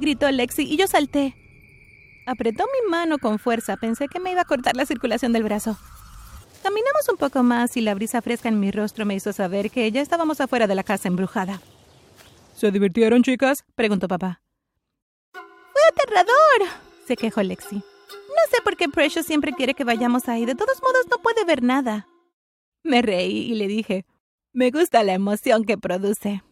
gritó Lexi y yo salté. Apretó mi mano con fuerza, pensé que me iba a cortar la circulación del brazo. Caminamos un poco más y la brisa fresca en mi rostro me hizo saber que ya estábamos afuera de la casa embrujada. ¿Se divirtieron, chicas? preguntó papá. ¡Fue aterrador! se quejó Lexi. No sé por qué Precious siempre quiere que vayamos ahí. De todos modos, no puede ver nada. Me reí y le dije, me gusta la emoción que produce.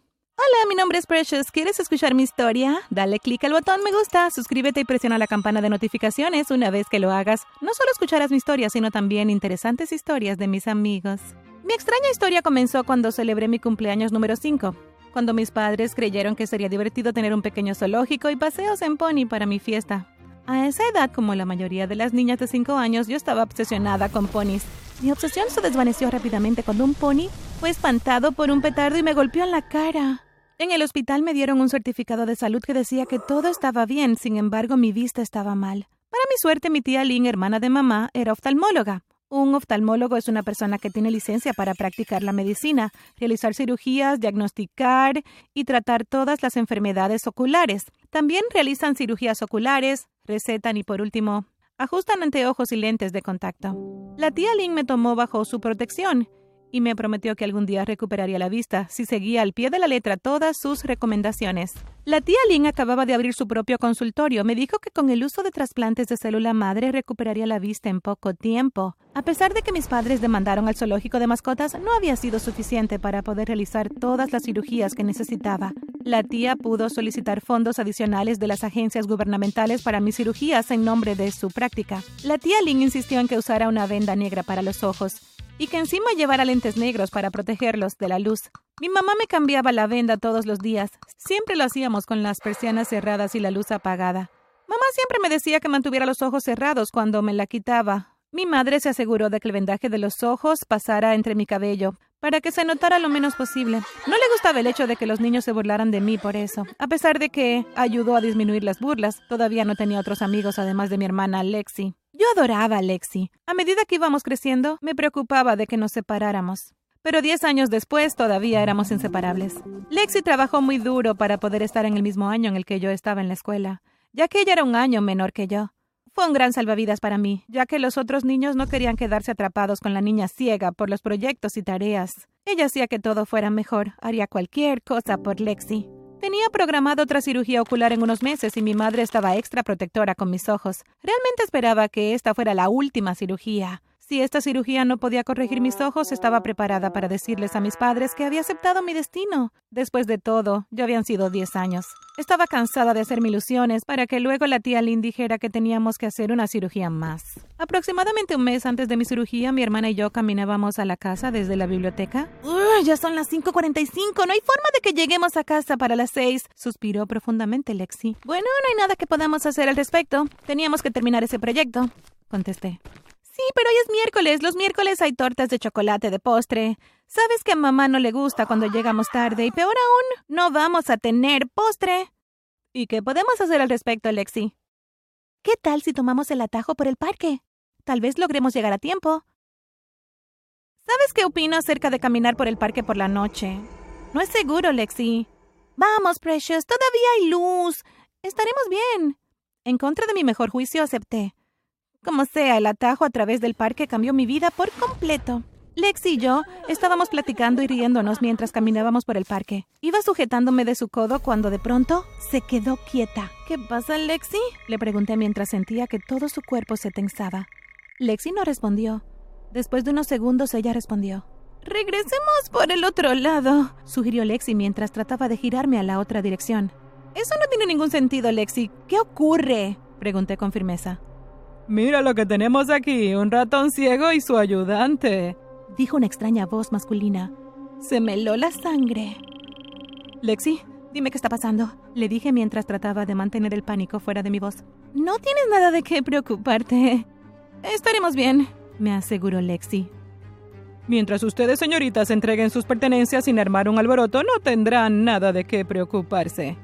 Hola, mi nombre es Precious. ¿Quieres escuchar mi historia? Dale clic al botón me gusta, suscríbete y presiona la campana de notificaciones. Una vez que lo hagas, no solo escucharás mi historia, sino también interesantes historias de mis amigos. Mi extraña historia comenzó cuando celebré mi cumpleaños número 5, cuando mis padres creyeron que sería divertido tener un pequeño zoológico y paseos en pony para mi fiesta. A esa edad, como la mayoría de las niñas de 5 años, yo estaba obsesionada con ponis. Mi obsesión se desvaneció rápidamente cuando un pony fue espantado por un petardo y me golpeó en la cara. En el hospital me dieron un certificado de salud que decía que todo estaba bien, sin embargo mi vista estaba mal. Para mi suerte, mi tía Lynn, hermana de mamá, era oftalmóloga. Un oftalmólogo es una persona que tiene licencia para practicar la medicina, realizar cirugías, diagnosticar y tratar todas las enfermedades oculares. También realizan cirugías oculares, recetan y por último, ajustan anteojos y lentes de contacto. La tía Lynn me tomó bajo su protección y me prometió que algún día recuperaría la vista si seguía al pie de la letra todas sus recomendaciones. La tía Lynn acababa de abrir su propio consultorio. Me dijo que con el uso de trasplantes de célula madre recuperaría la vista en poco tiempo. A pesar de que mis padres demandaron al zoológico de mascotas, no había sido suficiente para poder realizar todas las cirugías que necesitaba. La tía pudo solicitar fondos adicionales de las agencias gubernamentales para mis cirugías en nombre de su práctica. La tía Lynn insistió en que usara una venda negra para los ojos y que encima llevara lentes negros para protegerlos de la luz. Mi mamá me cambiaba la venda todos los días. Siempre lo hacíamos con las persianas cerradas y la luz apagada. Mamá siempre me decía que mantuviera los ojos cerrados cuando me la quitaba. Mi madre se aseguró de que el vendaje de los ojos pasara entre mi cabello, para que se notara lo menos posible. No le gustaba el hecho de que los niños se burlaran de mí por eso. A pesar de que ayudó a disminuir las burlas, todavía no tenía otros amigos además de mi hermana Lexi. Yo adoraba a Lexi. A medida que íbamos creciendo, me preocupaba de que nos separáramos. Pero diez años después todavía éramos inseparables. Lexi trabajó muy duro para poder estar en el mismo año en el que yo estaba en la escuela, ya que ella era un año menor que yo. Fue un gran salvavidas para mí, ya que los otros niños no querían quedarse atrapados con la niña ciega por los proyectos y tareas. Ella hacía que todo fuera mejor, haría cualquier cosa por Lexi. Tenía programado otra cirugía ocular en unos meses y mi madre estaba extra protectora con mis ojos. Realmente esperaba que esta fuera la última cirugía. Si esta cirugía no podía corregir mis ojos, estaba preparada para decirles a mis padres que había aceptado mi destino. Después de todo, ya habían sido diez años. Estaba cansada de hacerme ilusiones para que luego la tía Lynn dijera que teníamos que hacer una cirugía más. Aproximadamente un mes antes de mi cirugía, mi hermana y yo caminábamos a la casa desde la biblioteca. ya son las 5.45. No hay forma de que lleguemos a casa para las 6. Suspiró profundamente Lexi. Bueno, no hay nada que podamos hacer al respecto. Teníamos que terminar ese proyecto. Contesté. Sí, pero hoy es miércoles. Los miércoles hay tortas de chocolate de postre. Sabes que a mamá no le gusta cuando llegamos tarde y peor aún, no vamos a tener postre. ¿Y qué podemos hacer al respecto, Lexi? ¿Qué tal si tomamos el atajo por el parque? Tal vez logremos llegar a tiempo. ¿Sabes qué opino acerca de caminar por el parque por la noche? No es seguro, Lexi. Vamos, Precious, todavía hay luz. Estaremos bien. En contra de mi mejor juicio, acepté. Como sea, el atajo a través del parque cambió mi vida por completo. Lexi y yo estábamos platicando y riéndonos mientras caminábamos por el parque. Iba sujetándome de su codo cuando de pronto se quedó quieta. ¿Qué pasa, Lexi? Le pregunté mientras sentía que todo su cuerpo se tensaba. Lexi no respondió. Después de unos segundos ella respondió. Regresemos por el otro lado, sugirió Lexi mientras trataba de girarme a la otra dirección. Eso no tiene ningún sentido, Lexi. ¿Qué ocurre? pregunté con firmeza. Mira lo que tenemos aquí, un ratón ciego y su ayudante, dijo una extraña voz masculina. Se me heló la sangre. Lexi, dime qué está pasando, le dije mientras trataba de mantener el pánico fuera de mi voz. No tienes nada de qué preocuparte. Estaremos bien, me aseguró Lexi. Mientras ustedes, señoritas, entreguen sus pertenencias sin armar un alboroto, no tendrán nada de qué preocuparse.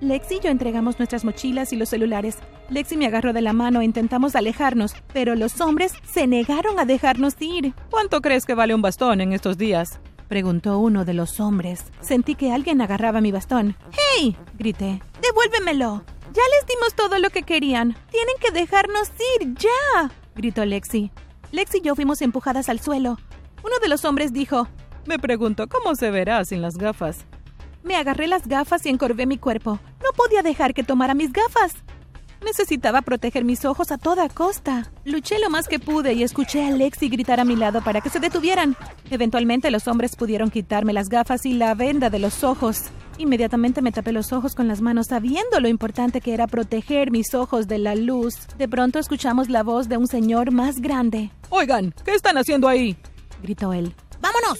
Lexi y yo entregamos nuestras mochilas y los celulares. Lexi me agarró de la mano e intentamos alejarnos, pero los hombres se negaron a dejarnos ir. ¿Cuánto crees que vale un bastón en estos días? preguntó uno de los hombres. Sentí que alguien agarraba mi bastón. ¡Hey! grité. ¡Devuélvemelo! Ya les dimos todo lo que querían. Tienen que dejarnos ir ya. gritó Lexi. Lexi y yo fuimos empujadas al suelo. Uno de los hombres dijo, Me pregunto cómo se verá sin las gafas. Me agarré las gafas y encorvé mi cuerpo. No podía dejar que tomara mis gafas. Necesitaba proteger mis ojos a toda costa. Luché lo más que pude y escuché a Lexi gritar a mi lado para que se detuvieran. Eventualmente los hombres pudieron quitarme las gafas y la venda de los ojos. Inmediatamente me tapé los ojos con las manos sabiendo lo importante que era proteger mis ojos de la luz. De pronto escuchamos la voz de un señor más grande. Oigan, ¿qué están haciendo ahí? gritó él. ¡Vámonos!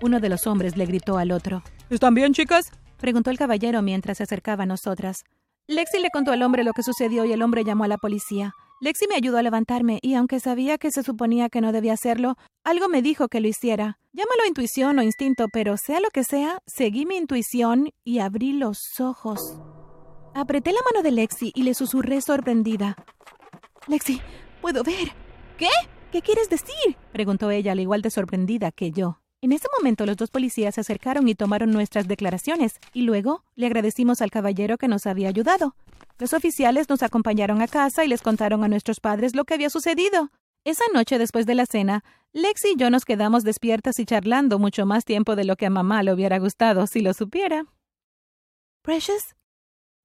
Uno de los hombres le gritó al otro. ¿Están bien, chicas? preguntó el caballero mientras se acercaba a nosotras. Lexi le contó al hombre lo que sucedió y el hombre llamó a la policía. Lexi me ayudó a levantarme y aunque sabía que se suponía que no debía hacerlo, algo me dijo que lo hiciera. Llámalo intuición o instinto, pero sea lo que sea, seguí mi intuición y abrí los ojos. Apreté la mano de Lexi y le susurré sorprendida. Lexi, puedo ver. ¿Qué? ¿Qué quieres decir? preguntó ella al igual de sorprendida que yo. En ese momento los dos policías se acercaron y tomaron nuestras declaraciones, y luego le agradecimos al caballero que nos había ayudado. Los oficiales nos acompañaron a casa y les contaron a nuestros padres lo que había sucedido. Esa noche después de la cena, Lexi y yo nos quedamos despiertas y charlando mucho más tiempo de lo que a mamá le hubiera gustado si lo supiera. Precious,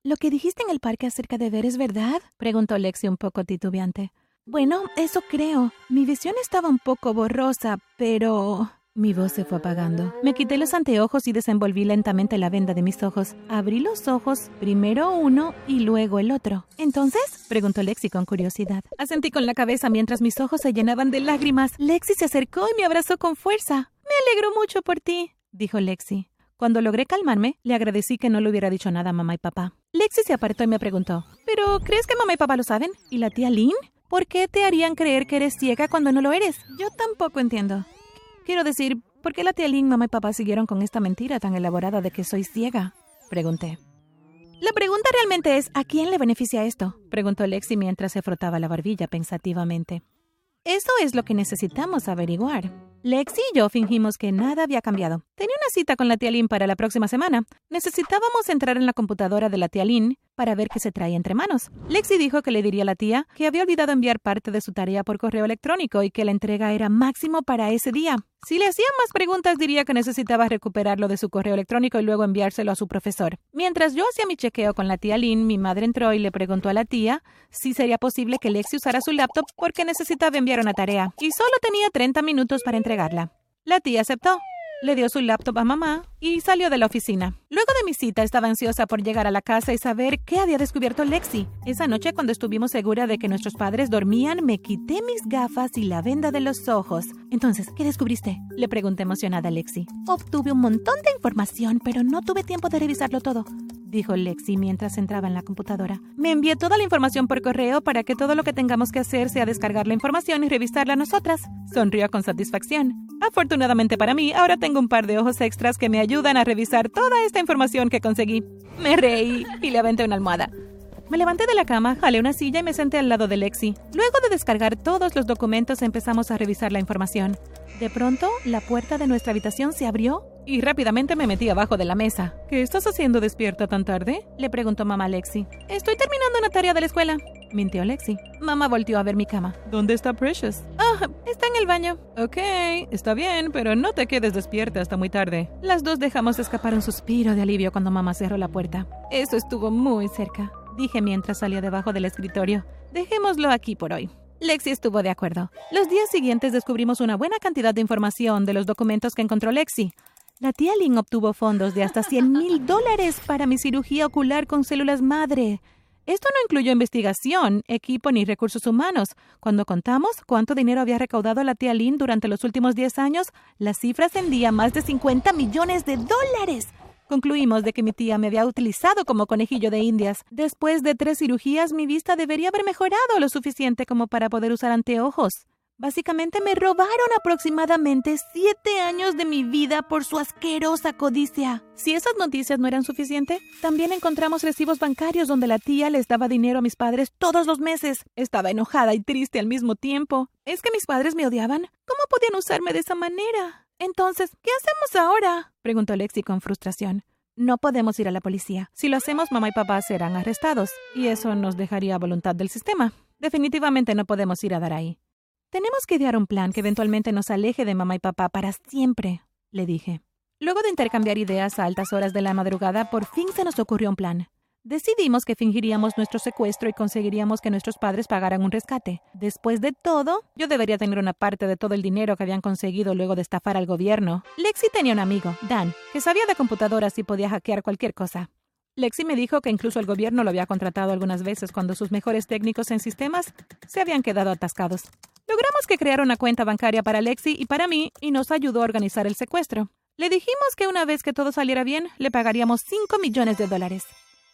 ¿lo que dijiste en el parque acerca de ver es verdad? preguntó Lexi un poco titubeante. Bueno, eso creo. Mi visión estaba un poco borrosa, pero... Mi voz se fue apagando. Me quité los anteojos y desenvolví lentamente la venda de mis ojos. Abrí los ojos, primero uno y luego el otro. ¿Entonces? preguntó Lexi con curiosidad. Asentí con la cabeza mientras mis ojos se llenaban de lágrimas. Lexi se acercó y me abrazó con fuerza. Me alegro mucho por ti, dijo Lexi. Cuando logré calmarme, le agradecí que no le hubiera dicho nada a mamá y papá. Lexi se apartó y me preguntó, ¿pero crees que mamá y papá lo saben? ¿Y la tía Lynn? ¿Por qué te harían creer que eres ciega cuando no lo eres? Yo tampoco entiendo. Quiero decir, ¿por qué la tía Lynn, mamá y papá siguieron con esta mentira tan elaborada de que soy ciega? Pregunté. La pregunta realmente es, ¿a quién le beneficia esto? Preguntó Lexi mientras se frotaba la barbilla pensativamente. Eso es lo que necesitamos averiguar. Lexi y yo fingimos que nada había cambiado. Tenía una cita con la tía Lynn para la próxima semana. Necesitábamos entrar en la computadora de la tía Lynn para ver qué se traía entre manos. Lexi dijo que le diría a la tía que había olvidado enviar parte de su tarea por correo electrónico y que la entrega era máximo para ese día. Si le hacían más preguntas, diría que necesitaba recuperarlo de su correo electrónico y luego enviárselo a su profesor. Mientras yo hacía mi chequeo con la tía Lynn, mi madre entró y le preguntó a la tía si sería posible que Lexi usara su laptop porque necesitaba enviar una tarea y solo tenía 30 minutos para entregar la tía aceptó, le dio su laptop a mamá y salió de la oficina. Luego de mi cita estaba ansiosa por llegar a la casa y saber qué había descubierto Lexi. Esa noche cuando estuvimos segura de que nuestros padres dormían, me quité mis gafas y la venda de los ojos. Entonces, ¿qué descubriste? Le pregunté emocionada a Lexi. Obtuve un montón de información, pero no tuve tiempo de revisarlo todo dijo Lexi mientras entraba en la computadora. Me envié toda la información por correo para que todo lo que tengamos que hacer sea descargar la información y revisarla nosotras. Sonrió con satisfacción. Afortunadamente para mí, ahora tengo un par de ojos extras que me ayudan a revisar toda esta información que conseguí. Me reí y le aventé una almohada. Me levanté de la cama, jalé una silla y me senté al lado de Lexi. Luego de descargar todos los documentos empezamos a revisar la información. De pronto, la puerta de nuestra habitación se abrió y rápidamente me metí abajo de la mesa. ¿Qué estás haciendo despierta tan tarde? Le preguntó mamá Lexi. Estoy terminando una tarea de la escuela. Mintió Lexi. Mamá volteó a ver mi cama. ¿Dónde está Precious? Ah, está en el baño. Ok, está bien, pero no te quedes despierta hasta muy tarde. Las dos dejamos escapar un suspiro de alivio cuando mamá cerró la puerta. Eso estuvo muy cerca, dije mientras salía debajo del escritorio. Dejémoslo aquí por hoy. Lexi estuvo de acuerdo. Los días siguientes descubrimos una buena cantidad de información de los documentos que encontró Lexi. La tía Lynn obtuvo fondos de hasta 100 mil dólares para mi cirugía ocular con células madre. Esto no incluyó investigación, equipo ni recursos humanos. Cuando contamos cuánto dinero había recaudado la tía Lynn durante los últimos 10 años, la cifra ascendía a más de 50 millones de dólares. Concluimos de que mi tía me había utilizado como conejillo de indias. Después de tres cirugías, mi vista debería haber mejorado lo suficiente como para poder usar anteojos. Básicamente me robaron aproximadamente siete años de mi vida por su asquerosa codicia. Si esas noticias no eran suficientes, también encontramos recibos bancarios donde la tía les daba dinero a mis padres todos los meses. Estaba enojada y triste al mismo tiempo. ¿Es que mis padres me odiaban? ¿Cómo podían usarme de esa manera? Entonces, ¿qué hacemos ahora? preguntó Lexi con frustración. No podemos ir a la policía. Si lo hacemos, mamá y papá serán arrestados, y eso nos dejaría a voluntad del sistema. Definitivamente no podemos ir a dar ahí. Tenemos que idear un plan que eventualmente nos aleje de mamá y papá para siempre, le dije. Luego de intercambiar ideas a altas horas de la madrugada, por fin se nos ocurrió un plan. Decidimos que fingiríamos nuestro secuestro y conseguiríamos que nuestros padres pagaran un rescate. Después de todo, yo debería tener una parte de todo el dinero que habían conseguido luego de estafar al gobierno. Lexi tenía un amigo, Dan, que sabía de computadoras y podía hackear cualquier cosa. Lexi me dijo que incluso el gobierno lo había contratado algunas veces cuando sus mejores técnicos en sistemas se habían quedado atascados. Logramos que creara una cuenta bancaria para Lexi y para mí y nos ayudó a organizar el secuestro. Le dijimos que una vez que todo saliera bien, le pagaríamos 5 millones de dólares.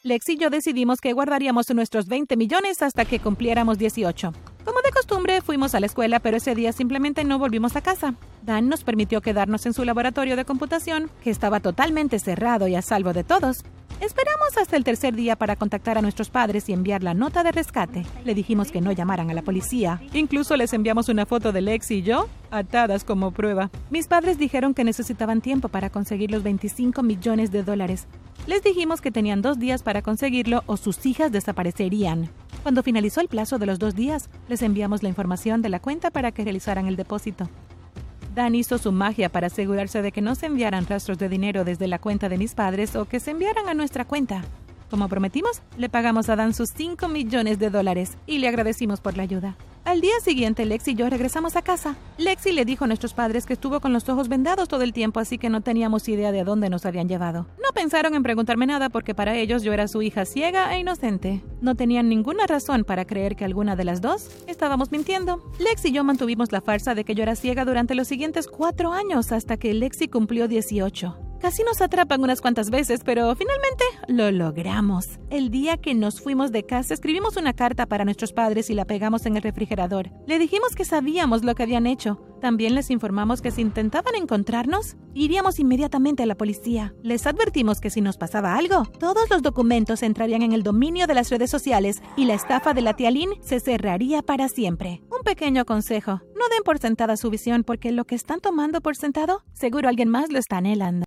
Lex y yo decidimos que guardaríamos nuestros 20 millones hasta que cumpliéramos 18. Como de costumbre, fuimos a la escuela, pero ese día simplemente no volvimos a casa. Dan nos permitió quedarnos en su laboratorio de computación, que estaba totalmente cerrado y a salvo de todos. Esperamos hasta el tercer día para contactar a nuestros padres y enviar la nota de rescate. Le dijimos que no llamaran a la policía. Incluso les enviamos una foto de Lex y yo, atadas como prueba. Mis padres dijeron que necesitaban tiempo para conseguir los 25 millones de dólares. Les dijimos que tenían dos días para conseguirlo o sus hijas desaparecerían. Cuando finalizó el plazo de los dos días, les enviamos la información de la cuenta para que realizaran el depósito. Dan hizo su magia para asegurarse de que no se enviaran rastros de dinero desde la cuenta de mis padres o que se enviaran a nuestra cuenta. Como prometimos, le pagamos a Dan sus 5 millones de dólares y le agradecimos por la ayuda. Al día siguiente, Lexi y yo regresamos a casa. Lexi le dijo a nuestros padres que estuvo con los ojos vendados todo el tiempo, así que no teníamos idea de a dónde nos habían llevado. No pensaron en preguntarme nada porque para ellos yo era su hija ciega e inocente. No tenían ninguna razón para creer que alguna de las dos estábamos mintiendo. Lexi y yo mantuvimos la farsa de que yo era ciega durante los siguientes cuatro años hasta que Lexi cumplió 18. Casi nos atrapan unas cuantas veces, pero finalmente lo logramos. El día que nos fuimos de casa escribimos una carta para nuestros padres y la pegamos en el refrigerador. Le dijimos que sabíamos lo que habían hecho. También les informamos que si intentaban encontrarnos, iríamos inmediatamente a la policía. Les advertimos que si nos pasaba algo, todos los documentos entrarían en el dominio de las redes sociales y la estafa de la tía Lynn se cerraría para siempre. Un pequeño consejo, no den por sentada su visión porque lo que están tomando por sentado, seguro alguien más lo está anhelando.